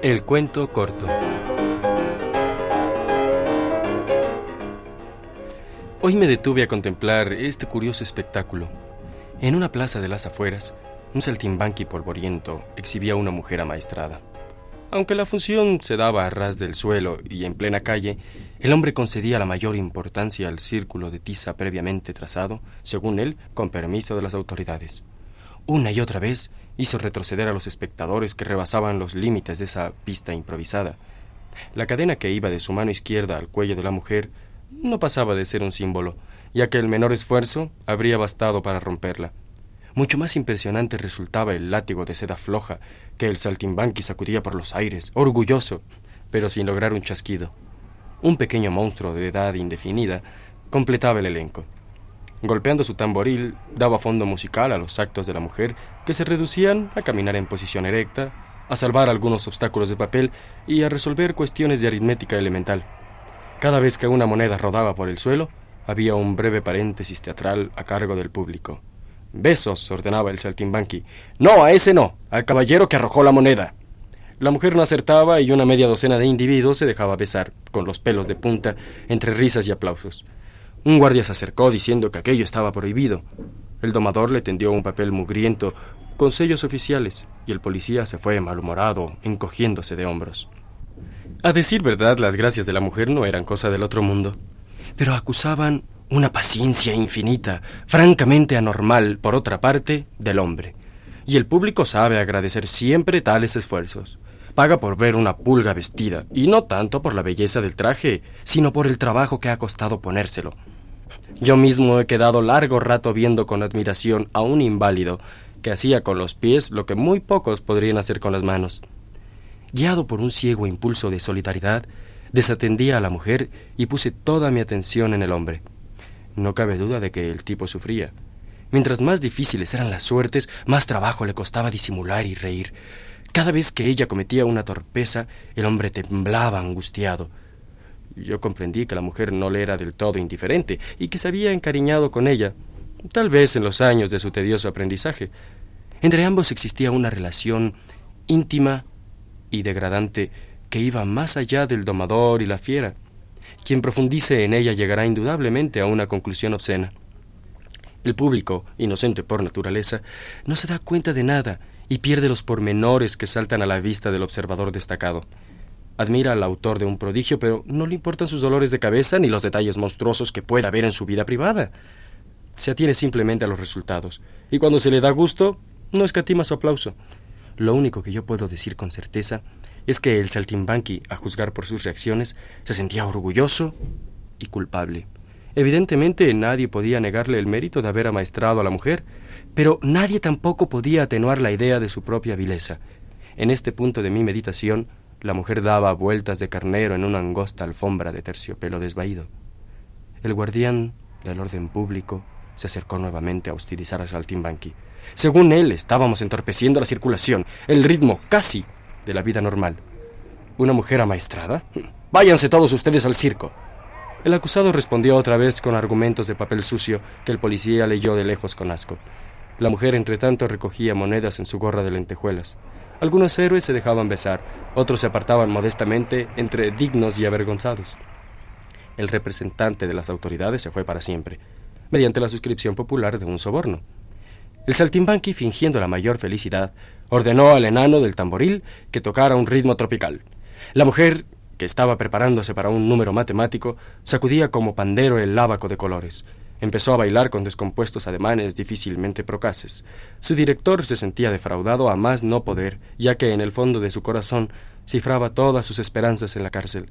El cuento corto. Hoy me detuve a contemplar este curioso espectáculo. En una plaza de las afueras, un saltimbanqui polvoriento exhibía a una mujer amaestrada. Aunque la función se daba a ras del suelo y en plena calle, el hombre concedía la mayor importancia al círculo de tiza previamente trazado, según él, con permiso de las autoridades. Una y otra vez hizo retroceder a los espectadores que rebasaban los límites de esa pista improvisada. La cadena que iba de su mano izquierda al cuello de la mujer no pasaba de ser un símbolo, ya que el menor esfuerzo habría bastado para romperla. Mucho más impresionante resultaba el látigo de seda floja que el saltimbanqui sacudía por los aires, orgulloso, pero sin lograr un chasquido. Un pequeño monstruo de edad indefinida completaba el elenco. Golpeando su tamboril, daba fondo musical a los actos de la mujer, que se reducían a caminar en posición erecta, a salvar algunos obstáculos de papel y a resolver cuestiones de aritmética elemental. Cada vez que una moneda rodaba por el suelo, había un breve paréntesis teatral a cargo del público. Besos, ordenaba el saltimbanqui. No, a ese no, al caballero que arrojó la moneda. La mujer no acertaba y una media docena de individuos se dejaba besar, con los pelos de punta, entre risas y aplausos. Un guardia se acercó diciendo que aquello estaba prohibido. El domador le tendió un papel mugriento con sellos oficiales y el policía se fue malhumorado, encogiéndose de hombros. A decir verdad, las gracias de la mujer no eran cosa del otro mundo, pero acusaban una paciencia infinita, francamente anormal, por otra parte, del hombre. Y el público sabe agradecer siempre tales esfuerzos. Paga por ver una pulga vestida, y no tanto por la belleza del traje, sino por el trabajo que ha costado ponérselo. Yo mismo he quedado largo rato viendo con admiración a un inválido que hacía con los pies lo que muy pocos podrían hacer con las manos. Guiado por un ciego impulso de solidaridad, desatendía a la mujer y puse toda mi atención en el hombre. No cabe duda de que el tipo sufría. Mientras más difíciles eran las suertes, más trabajo le costaba disimular y reír. Cada vez que ella cometía una torpeza, el hombre temblaba angustiado. Yo comprendí que la mujer no le era del todo indiferente y que se había encariñado con ella, tal vez en los años de su tedioso aprendizaje. Entre ambos existía una relación íntima y degradante que iba más allá del domador y la fiera. Quien profundice en ella llegará indudablemente a una conclusión obscena. El público, inocente por naturaleza, no se da cuenta de nada y pierde los pormenores que saltan a la vista del observador destacado. Admira al autor de un prodigio, pero no le importan sus dolores de cabeza ni los detalles monstruosos que pueda haber en su vida privada. Se atiene simplemente a los resultados, y cuando se le da gusto, no escatima su aplauso. Lo único que yo puedo decir con certeza es que el saltimbanqui, a juzgar por sus reacciones, se sentía orgulloso y culpable. Evidentemente nadie podía negarle el mérito de haber amaestrado a la mujer, pero nadie tampoco podía atenuar la idea de su propia vileza. En este punto de mi meditación, la mujer daba vueltas de carnero en una angosta alfombra de terciopelo desvaído. El guardián del orden público se acercó nuevamente a hostilizar a Saltimbanqui. Según él, estábamos entorpeciendo la circulación, el ritmo casi de la vida normal. ¿Una mujer amaestrada? Váyanse todos ustedes al circo. El acusado respondió otra vez con argumentos de papel sucio que el policía leyó de lejos con asco. La mujer, entre tanto, recogía monedas en su gorra de lentejuelas. Algunos héroes se dejaban besar, otros se apartaban modestamente entre dignos y avergonzados. El representante de las autoridades se fue para siempre, mediante la suscripción popular de un soborno. El saltimbanqui, fingiendo la mayor felicidad, ordenó al enano del tamboril que tocara un ritmo tropical. La mujer, que estaba preparándose para un número matemático, sacudía como pandero el lábaco de colores. Empezó a bailar con descompuestos ademanes difícilmente procaces. Su director se sentía defraudado a más no poder, ya que en el fondo de su corazón cifraba todas sus esperanzas en la cárcel.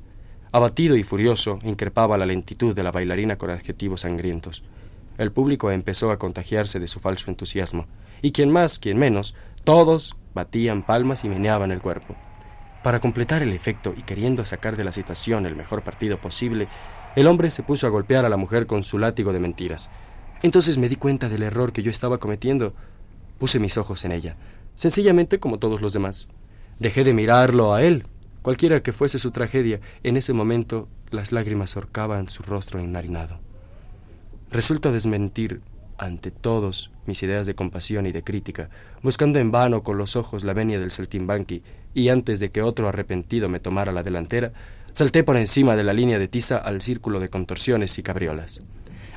Abatido y furioso, increpaba la lentitud de la bailarina con adjetivos sangrientos. El público empezó a contagiarse de su falso entusiasmo, y quien más, quien menos, todos batían palmas y meneaban el cuerpo. Para completar el efecto y queriendo sacar de la situación el mejor partido posible, el hombre se puso a golpear a la mujer con su látigo de mentiras. Entonces me di cuenta del error que yo estaba cometiendo. Puse mis ojos en ella, sencillamente como todos los demás. Dejé de mirarlo a él. Cualquiera que fuese su tragedia, en ese momento las lágrimas horcaban su rostro enharinado. Resulta desmentir ante todos mis ideas de compasión y de crítica, buscando en vano con los ojos la venia del saltimbanqui, y antes de que otro arrepentido me tomara la delantera, salté por encima de la línea de tiza al círculo de contorsiones y cabriolas.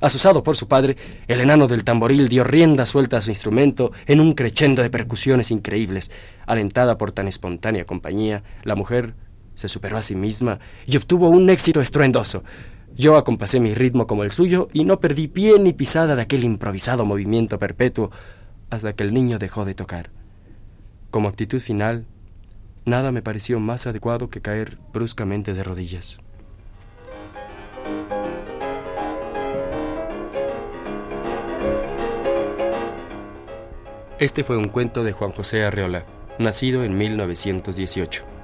Asusado por su padre, el enano del tamboril dio rienda suelta a su instrumento en un crescendo de percusiones increíbles. Alentada por tan espontánea compañía, la mujer se superó a sí misma y obtuvo un éxito estruendoso. Yo acompasé mi ritmo como el suyo y no perdí pie ni pisada de aquel improvisado movimiento perpetuo hasta que el niño dejó de tocar. Como actitud final, nada me pareció más adecuado que caer bruscamente de rodillas. Este fue un cuento de Juan José Arreola, nacido en 1918.